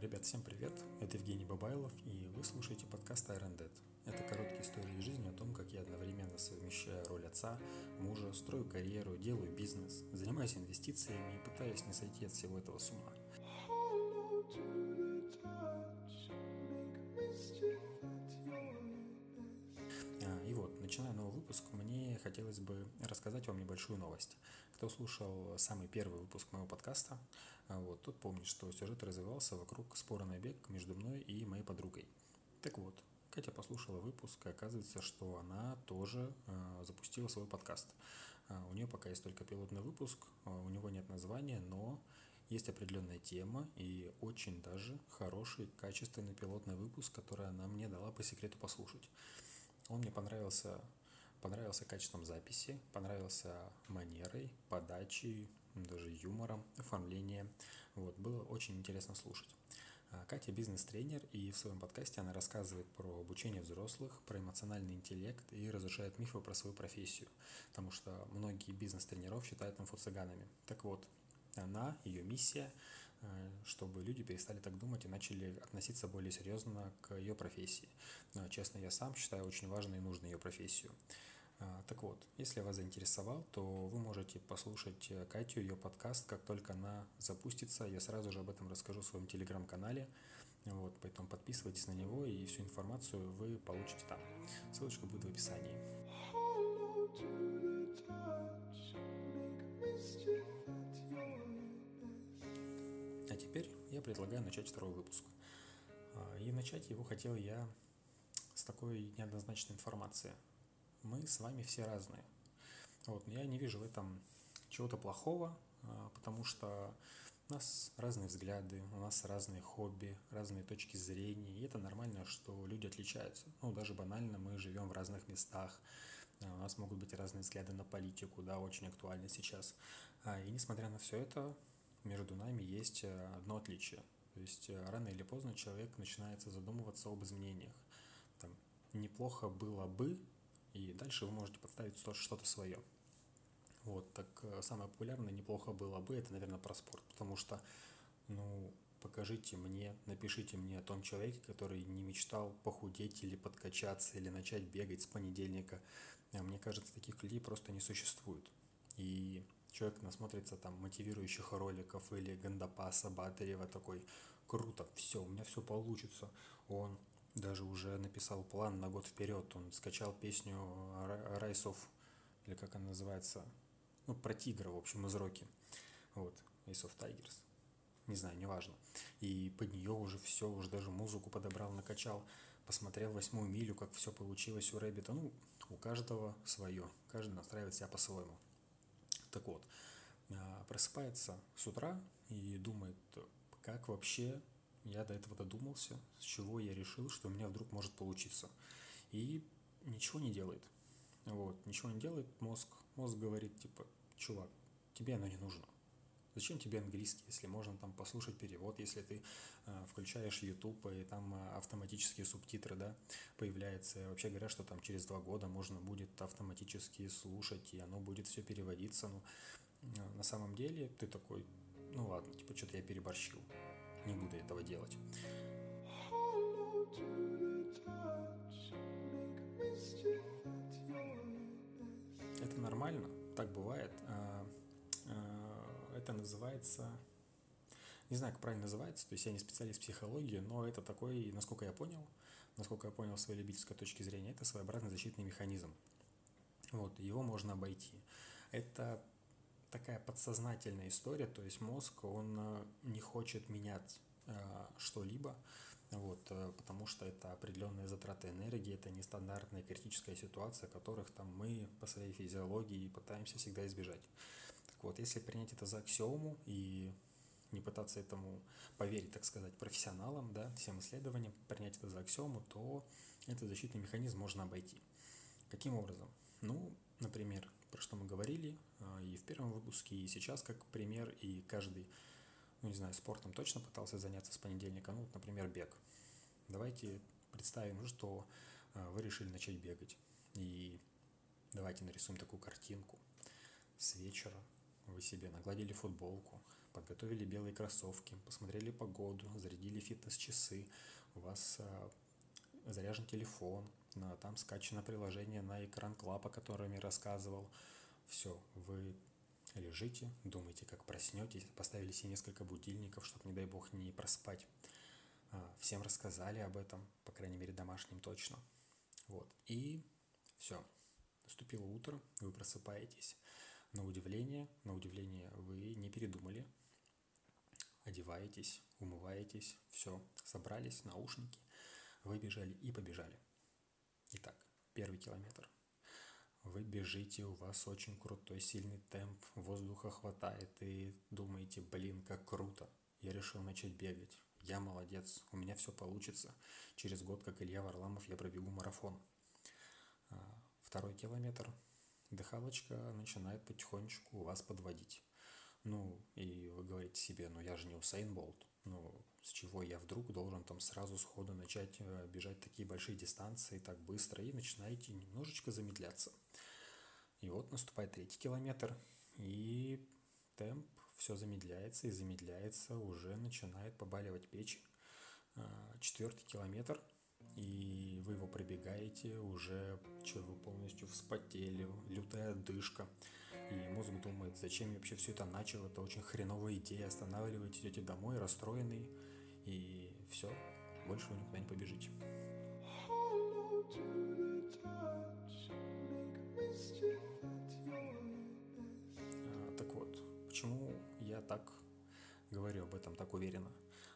Ребят, всем привет! Это Евгений Бабайлов, и вы слушаете подкаст Iron Dead. Это короткие истории из жизни о том, как я одновременно совмещаю роль отца, мужа, строю карьеру, делаю бизнес, занимаюсь инвестициями и пытаюсь не сойти от всего этого с ума. А, и вот, начиная новый выпуск, мне хотелось бы рассказать вам небольшую новость. Кто слушал самый первый выпуск моего подкаста, вот, тот помнит, что сюжет развивался вокруг спора на бег между мной и моей подругой. Так вот, Катя послушала выпуск, и оказывается, что она тоже э, запустила свой подкаст. Э, у нее пока есть только пилотный выпуск, э, у него нет названия, но есть определенная тема и очень даже хороший, качественный пилотный выпуск, который она мне дала по секрету послушать. Он мне понравился, понравился качеством записи, понравился манерой, подачей, даже юмором, оформлением. Вот, было очень интересно слушать. А, Катя бизнес-тренер, и в своем подкасте она рассказывает про обучение взрослых, про эмоциональный интеллект и разрушает мифы про свою профессию, потому что многие бизнес-тренеров считают инфо-цыганами. Так вот, она, ее миссия, э, чтобы люди перестали так думать и начали относиться более серьезно к ее профессии. Но, честно, я сам считаю очень важной и нужной ее профессию. А, так вот, если вас заинтересовал, то вы можете послушать э, Катю, ее подкаст, как только она запустится. Я сразу же об этом расскажу в своем телеграм-канале. Вот, поэтому подписывайтесь на него, и всю информацию вы получите там. Ссылочка будет в описании. А теперь я предлагаю начать второй выпуск. А, и начать его хотел я с такой неоднозначной информации – мы с вами все разные. Вот, я не вижу в этом чего-то плохого, а, потому что у нас разные взгляды, у нас разные хобби, разные точки зрения, и это нормально, что люди отличаются. Ну, даже банально, мы живем в разных местах, а, у нас могут быть разные взгляды на политику, да, очень актуально сейчас. А, и несмотря на все это, между нами есть одно отличие. То есть рано или поздно человек начинается задумываться об изменениях. Там, неплохо было бы, и дальше вы можете подставить что-то свое. Вот, так э, самое популярное неплохо было бы, это, наверное, про спорт, потому что, ну, покажите мне, напишите мне о том человеке, который не мечтал похудеть или подкачаться, или начать бегать с понедельника. А мне кажется, таких людей просто не существует. И человек насмотрится там мотивирующих роликов или Гандапаса, Батарева такой, круто, все, у меня все получится. Он даже уже написал план на год вперед. Он скачал песню Rise of, или как она называется, ну, про тигра, в общем, из Роки. Вот, Ace of Tigers. Не знаю, неважно. И под нее уже все, уже даже музыку подобрал, накачал. Посмотрел восьмую милю, как все получилось у Рэббита. Ну, у каждого свое. Каждый настраивает себя по-своему. Так вот, а, просыпается с утра и думает, как вообще я до этого додумался, с чего я решил, что у меня вдруг может получиться. И ничего не делает. Вот, ничего не делает мозг. Мозг говорит, типа, чувак, тебе оно не нужно. Зачем тебе английский, если можно там послушать перевод, если ты э, включаешь YouTube и там э, автоматические субтитры, да, появляются. Вообще говорят, что там через два года можно будет автоматически слушать, и оно будет все переводиться. Но ну, э, на самом деле ты такой, ну ладно, типа что-то я переборщил не буду этого делать. Это нормально, так бывает. А, а, это называется, не знаю, как правильно называется, то есть я не специалист в психологии, но это такой, насколько я понял, насколько я понял с своей любительской точки зрения, это своеобразный защитный механизм. Вот, его можно обойти. Это такая подсознательная история, то есть мозг, он э, не хочет менять э, что-либо, вот, э, потому что это определенные затраты энергии, это нестандартная критическая ситуация, которых там мы по своей физиологии пытаемся всегда избежать. Так вот, если принять это за аксиому и не пытаться этому поверить, так сказать, профессионалам, да, всем исследованиям, принять это за аксиому, то этот защитный механизм можно обойти. Каким образом? Ну, например, про что мы говорили а, и в первом выпуске, и сейчас как пример, и каждый, ну не знаю, спортом точно пытался заняться с понедельника, ну, вот, например, бег. Давайте представим, что а, вы решили начать бегать, и давайте нарисуем такую картинку. С вечера вы себе нагладили футболку, подготовили белые кроссовки, посмотрели погоду, зарядили фитнес-часы, у вас а, заряжен телефон, там скачано приложение на экран клапа, о котором я рассказывал. Все, вы лежите, думаете, как проснетесь, поставили себе несколько будильников, чтобы, не дай бог, не проспать. А, всем рассказали об этом, по крайней мере, домашним точно. Вот. И все. Наступило утро, вы просыпаетесь. На удивление, на удивление вы не передумали. Одеваетесь, умываетесь, все, собрались, наушники, выбежали и побежали. Итак, первый километр. Вы бежите, у вас очень крутой, сильный темп, воздуха хватает, и думаете, блин, как круто. Я решил начать бегать. Я молодец, у меня все получится. Через год, как Илья Варламов, я пробегу марафон. А, второй километр. Дыхалочка начинает потихонечку вас подводить. Ну, и вы говорите себе, ну я же не Усейн Болт. Ну, с чего я вдруг должен там сразу сходу начать э, бежать такие большие дистанции так быстро, и начинаете немножечко замедляться. И вот наступает третий километр, и темп все замедляется и замедляется, уже начинает побаливать печень. А, четвертый километр, и вы его пробегаете, уже что вы полностью вспотели, лютая отдышка. И мозг думает, зачем я вообще все это начал, это очень хреновая идея, останавливаете, идете домой расстроенный, и все, больше вы никуда не побежите. А, так вот, почему я так говорю об этом так уверенно?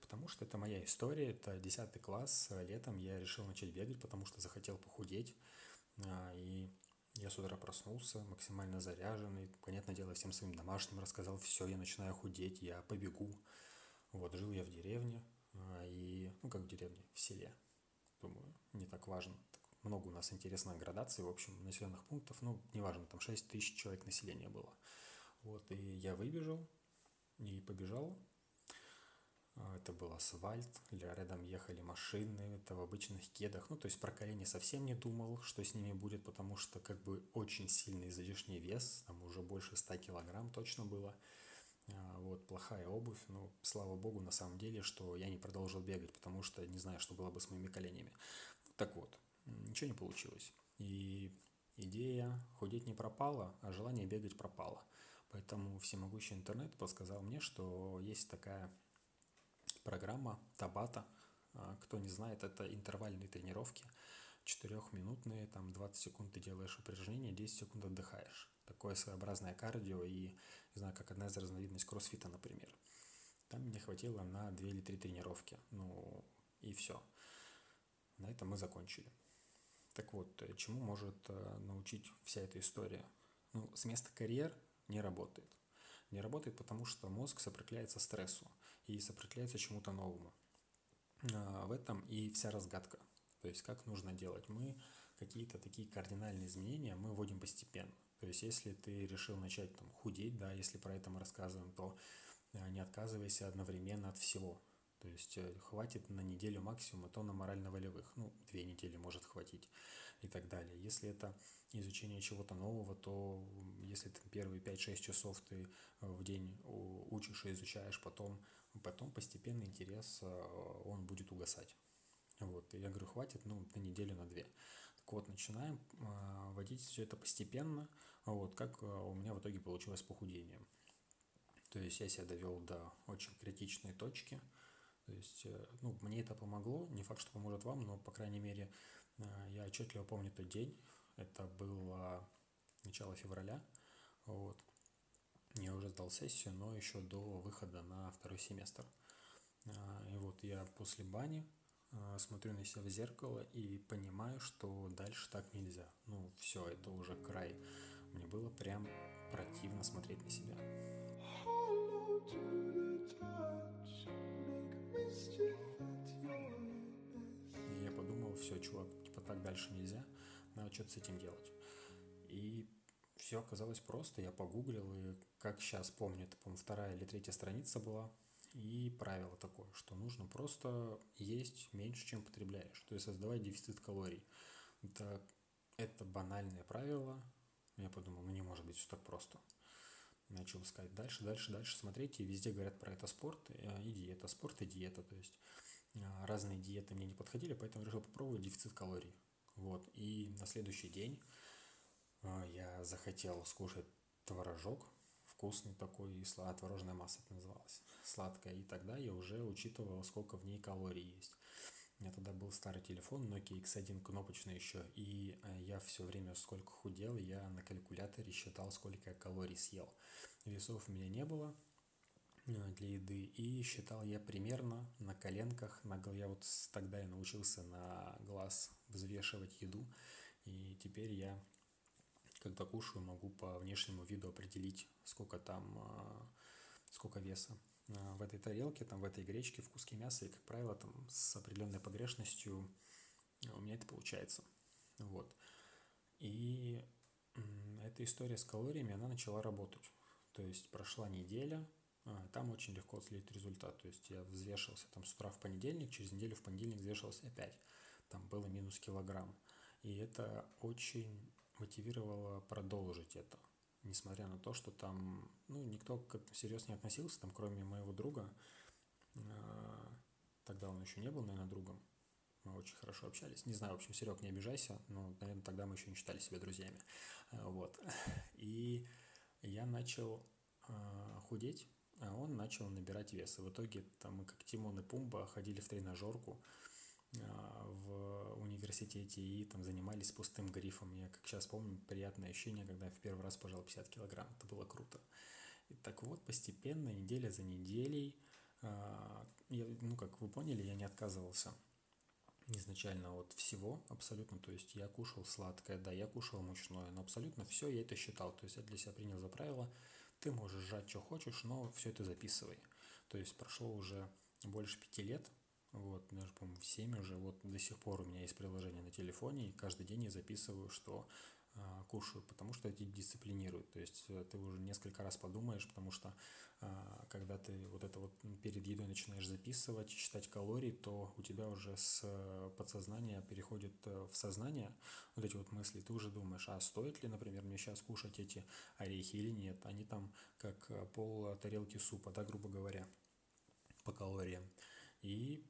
Потому что это моя история, это 10 класс, летом я решил начать бегать, потому что захотел похудеть, а, и я с утра проснулся, максимально заряженный, понятное дело, всем своим домашним рассказал, все, я начинаю худеть, я побегу. Вот, жил я в деревне, а, и, ну, как в деревне, в селе, думаю, не так важно. Так много у нас интересных градаций, в общем, населенных пунктов, ну, неважно, там 6 тысяч человек населения было. Вот, и я выбежал и побежал, а, это был асфальт, рядом ехали машины, это в обычных кедах. Ну, то есть про колени совсем не думал, что с ними будет, потому что как бы очень сильный излишний вес, там уже больше 100 килограмм точно было. А, вот, плохая обувь, ну, слава богу, на самом деле, что я не продолжил бегать, потому что не знаю, что было бы с моими коленями. Так вот, ничего не получилось. И идея худеть не пропала, а желание бегать пропало. Поэтому всемогущий интернет подсказал мне, что есть такая программа Табата. А, кто не знает, это интервальные тренировки, четырехминутные, там 20 секунд ты делаешь упражнения, 10 секунд отдыхаешь. Такое своеобразное кардио и, не знаю, как одна из разновидностей кроссфита, например. Там мне хватило на 2 или 3 тренировки. Ну, и все. На этом мы закончили. Так вот, чему может э, научить вся эта история? Ну, с места карьер не работает. Не работает, потому что мозг сопротивляется стрессу и сопротивляется чему-то новому. А, в этом и вся разгадка. То есть как нужно делать. Мы какие-то такие кардинальные изменения мы вводим постепенно. То есть если ты решил начать там, худеть, да, если про это мы рассказываем, то а, не отказывайся одновременно от всего. То есть э, хватит на неделю максимум, а то на морально-волевых. Ну, две недели может хватить и так далее. Если это изучение чего-то нового, то если ты первые 5-6 часов ты э, в день учишь и изучаешь, потом, потом постепенно интерес, э, он будет угасать. Вот, и я говорю, хватит, ну, на неделю, на две. Так вот, начинаем э, вводить все это постепенно, вот, как у меня в итоге получилось похудение. То есть я себя довел до очень критичной точки, то есть, ну, мне это помогло, не факт, что поможет вам, но, по крайней мере, я отчетливо помню тот день, это было начало февраля. Вот. Я уже сдал сессию, но еще до выхода на второй семестр. И вот я после бани смотрю на себя в зеркало и понимаю, что дальше так нельзя. Ну, все, это уже край. Мне было прям противно смотреть на себя. И я подумал, все, чувак, типа так дальше нельзя надо что-то с этим делать. И все оказалось просто, я погуглил, и как сейчас помню, это, по-моему, вторая или третья страница была, и правило такое, что нужно просто есть меньше, чем потребляешь, то есть создавать дефицит калорий. Это, это банальное правило, я подумал, ну не может быть все так просто. начал искать дальше, дальше, дальше смотреть, и везде говорят про это спорт и диета, спорт и диета, то есть разные диеты мне не подходили, поэтому решил попробовать дефицит калорий. Вот, и на следующий день я захотел скушать творожок, вкусный такой, и сла... творожная масса это называлась, сладкая, и тогда я уже учитывал, сколько в ней калорий есть. У меня тогда был старый телефон Nokia X1 кнопочный еще, и э, я все время сколько худел, я на калькуляторе считал, сколько я калорий съел. Весов у меня не было э, для еды, и считал я примерно на коленках, на я вот тогда я научился на глаз взвешивать еду, и теперь я когда кушаю, могу по внешнему виду определить, сколько там, э, сколько веса Э, в этой тарелке, там, в этой гречке, в куске мяса, и, как правило, там, с определенной погрешностью э, у меня это получается. Вот. И эта история с калориями, она начала работать. То есть прошла неделя, там очень легко отследить результат. То есть я взвешивался там с утра в понедельник, через неделю в понедельник взвешивался опять. Там было минус килограмм. И это очень мотивировало продолжить это несмотря на то, что там, ну, никто к этому всерьез не относился, там, кроме моего друга, а, тогда он еще не был, наверное, другом, мы очень хорошо общались. Не знаю, в общем, Серег, не обижайся, но, наверное, тогда мы еще не считали себя друзьями. А, вот. И я начал а, худеть, а он начал набирать вес. И в итоге там мы как Тимон и Пумба ходили в тренажерку, в университете и там занимались пустым грифом. Я, как сейчас помню, приятное ощущение, когда я в первый раз пожал 50 килограмм. Это было круто. И так вот, постепенно, неделя за неделей, а, я, ну, как вы поняли, я не отказывался изначально от всего абсолютно, то есть я кушал сладкое, да, я кушал мучное, но абсолютно все я это считал, то есть я для себя принял за правило, ты можешь жать, что хочешь, но все это записывай. То есть прошло уже больше пяти лет, вот, даже, по-моему, в 7 уже, вот до сих пор у меня есть приложение на телефоне, и каждый день я записываю, что э, кушаю, потому что это дисциплинирует. То есть э, ты уже несколько раз подумаешь, потому что э, когда ты вот это вот перед едой начинаешь записывать, считать калории, то у тебя уже с подсознания переходит в сознание вот эти вот мысли. Ты уже думаешь, а стоит ли, например, мне сейчас кушать эти орехи или нет? Они там как пол тарелки супа, да, грубо говоря, по калориям. И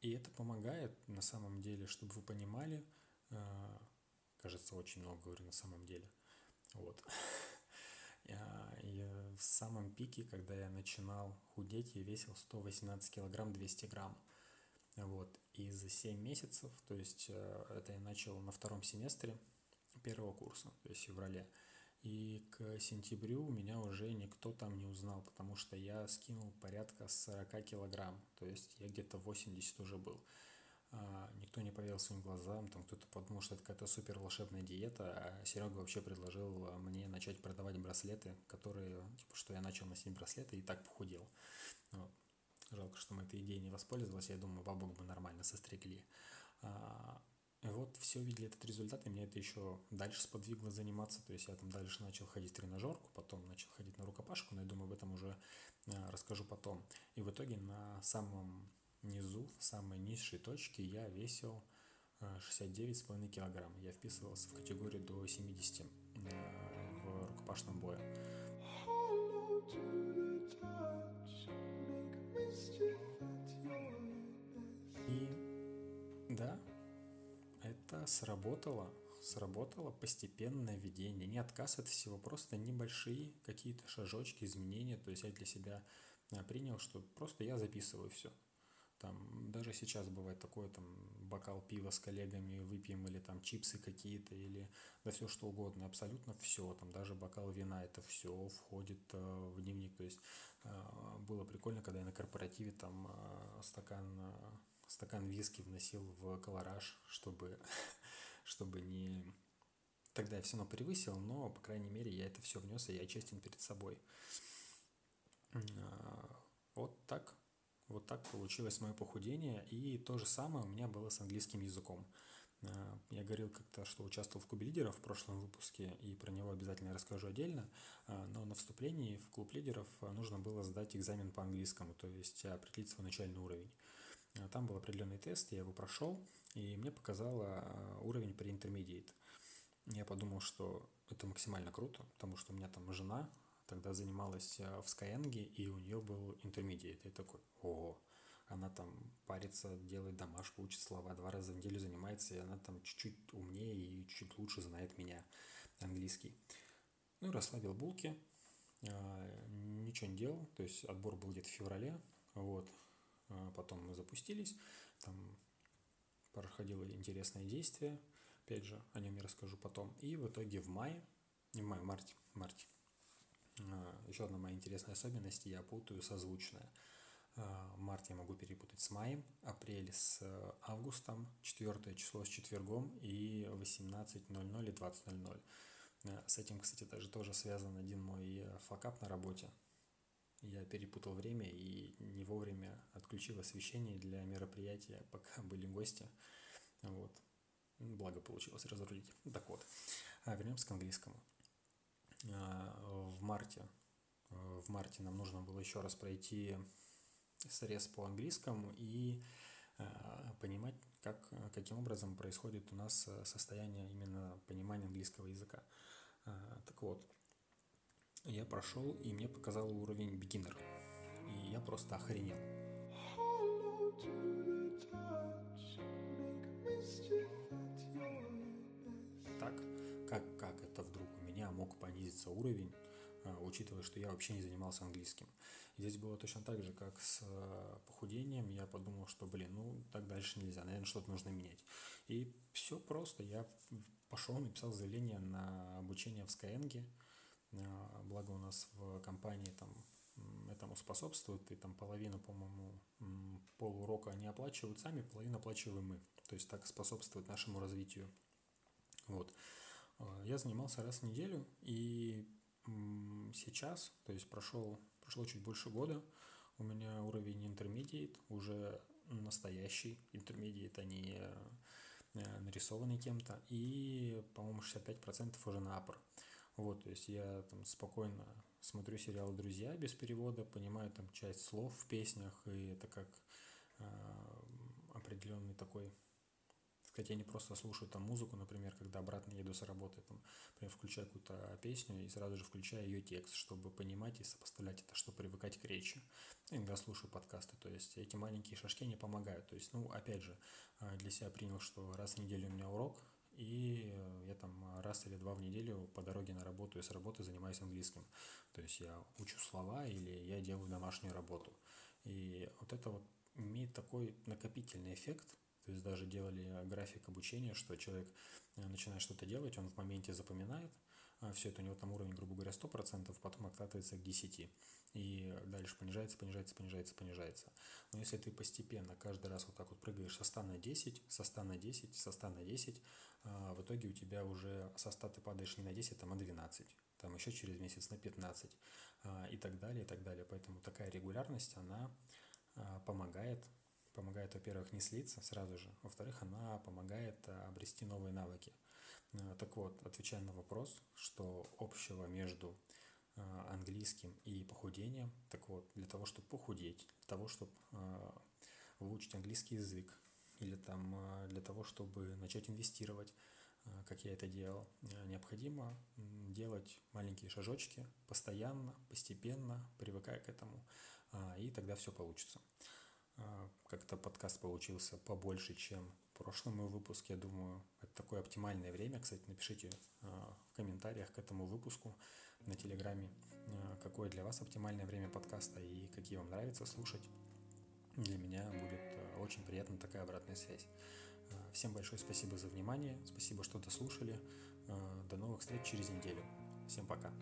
и это помогает на самом деле, чтобы вы понимали, э, кажется, очень много говорю на самом деле. Вот. Я в самом пике, когда я начинал худеть, я весил 118 килограмм 200 грамм. Вот. И за 7 месяцев, то есть э, это я начал на втором семестре первого курса, то есть в феврале. И к сентябрю меня уже никто там не узнал, потому что я скинул порядка 40 килограмм, то есть я где-то 80 уже был. А, никто не поверил своим глазам, там кто-то подумал, что это какая-то супер волшебная диета, а Серега вообще предложил мне начать продавать браслеты, которые, типа, что я начал носить браслеты и так похудел. Вот. Жалко, что мы этой идеей не воспользовались, я думаю, бабок бы нормально состригли. Все видели этот результат, и меня это еще дальше сподвигло заниматься. То есть я там дальше начал ходить в тренажерку, потом начал ходить на рукопашку, но я думаю, об этом уже а, расскажу потом. И в итоге на самом низу, в самой низшей точке я весил 69,5 а, килограмм. Я вписывался в категорию до 70 а, в рукопашном бою. И да, это сработало, сработало постепенное ведение, не отказ от всего, просто небольшие какие-то шажочки, изменения, то есть я для себя а, принял, что просто я записываю все. Там, даже сейчас бывает такое, там, бокал пива с коллегами выпьем, или там чипсы какие-то, или да все что угодно, абсолютно все, там, даже бокал вина, это все входит э, в дневник, то есть э, было прикольно, когда я на корпоративе там э, стакан э, стакан виски вносил в колораж, чтобы, чтобы не... Тогда я все равно превысил, но, по крайней мере, я это все внес, и я честен перед собой. А, вот так. Вот так получилось мое похудение. И то же самое у меня было с английским языком. А, я говорил как-то, что участвовал в клубе лидеров в прошлом выпуске, и про него обязательно расскажу отдельно. А, но на вступлении в клуб лидеров нужно было сдать экзамен по английскому, то есть определить свой начальный уровень. А, там был определенный тест, я его прошел, и мне показало а, уровень pre-intermediate. Я подумал, что это максимально круто, потому что у меня там жена, тогда занималась в Skyeng, и у нее был intermediate. И такой, ого, она там парится, делает домашку, учит слова, два раза в неделю занимается, и она там чуть-чуть умнее и чуть лучше знает меня английский. Ну, расслабил булки, а, ничего не делал, то есть отбор был где-то в феврале, вот, а потом мы запустились, там проходило интересное действие, опять же, о нем я расскажу потом, и в итоге в мае, не в мае, марте, марте, а, еще одна моя интересная особенность, я путаю созвучное. Март я могу перепутать с маем, апрель с августом, четвертое число с четвергом и 18.00 и 20.00. Э, с этим, кстати, даже тоже связан один мой э, факап на работе. Я перепутал время и не вовремя отключил освещение для мероприятия, пока были гости. Вот. Благо получилось разрулить. Так вот, а вернемся к английскому. А, в марте, э, в марте нам нужно было еще раз пройти срез по английскому и понимать, как, каким образом происходит у нас состояние именно понимания английского языка. А, так вот, я прошел, и мне показал уровень beginner. И я просто охренел. Так, как, как это вдруг у меня мог понизиться уровень, а, учитывая, что я вообще не занимался английским. Здесь было точно так же, как с а, похудением. Я подумал, что, блин, ну так дальше нельзя, наверное, что-то нужно менять. И все просто. Я пошел, написал заявление на обучение в Skyeng. А, благо у нас в компании там этому способствует, и там половину, по-моему, полурока они оплачивают сами, половину оплачиваем мы. То есть так способствует нашему развитию. Вот. А, я занимался раз в неделю, и сейчас, то есть прошел, прошло чуть больше года, у меня уровень intermediate, уже настоящий intermediate, а не Э, нарисованный кем-то, и, по-моему, 65% уже на upper. Вот, то есть я там спокойно смотрю сериал «Друзья» без перевода, понимаю там часть слов в песнях, и это как э, определенный такой сказать, я не просто слушаю там музыку, например, когда обратно еду с работы, там, например, включаю какую-то песню и сразу же включаю ее текст, чтобы понимать и сопоставлять это, чтобы привыкать к речи. Иногда слушаю подкасты, то есть эти маленькие шажки не помогают. То есть, ну, опять же, э, для себя принял, что раз в неделю у меня урок, и я там раз или два в неделю по дороге на работу и с работы занимаюсь английским. То есть я учу слова или я делаю домашнюю работу. И вот это вот имеет такой накопительный эффект, то есть даже делали график обучения, что человек э, начинает что-то делать, он в моменте запоминает, все это у него там уровень, грубо говоря, 100%, потом откатывается к 10%. И дальше понижается, понижается, понижается, понижается. Но если ты постепенно каждый раз вот так вот прыгаешь со 100 на 10, со 100 на 10, со 100 на 10, а, в итоге у тебя уже со 100 ты падаешь не на 10, там, а 12 там еще через месяц на 15 а, и так далее, и так далее. Поэтому такая регулярность, она помогает помогает, во-первых, не слиться сразу же, во-вторых, она помогает э, обрести новые навыки. Э, так вот, отвечая на вопрос, что общего между э, английским и похудением, так вот, для того, чтобы похудеть, для того, чтобы выучить английский язык, или там для того, чтобы начать инвестировать, как я это делал, необходимо делать маленькие шажочки постоянно, постепенно, привыкая к этому, и тогда все получится. А, как-то подкаст получился побольше, чем в прошлом мой выпуск. Я думаю, это такое оптимальное время. Кстати, напишите а, в комментариях к этому выпуску на Телеграме, а, какое для вас оптимальное время подкаста и какие вам нравится слушать. Для меня будет очень приятна такая обратная связь. Всем большое спасибо за внимание, спасибо, что дослушали. До новых встреч через неделю. Всем пока.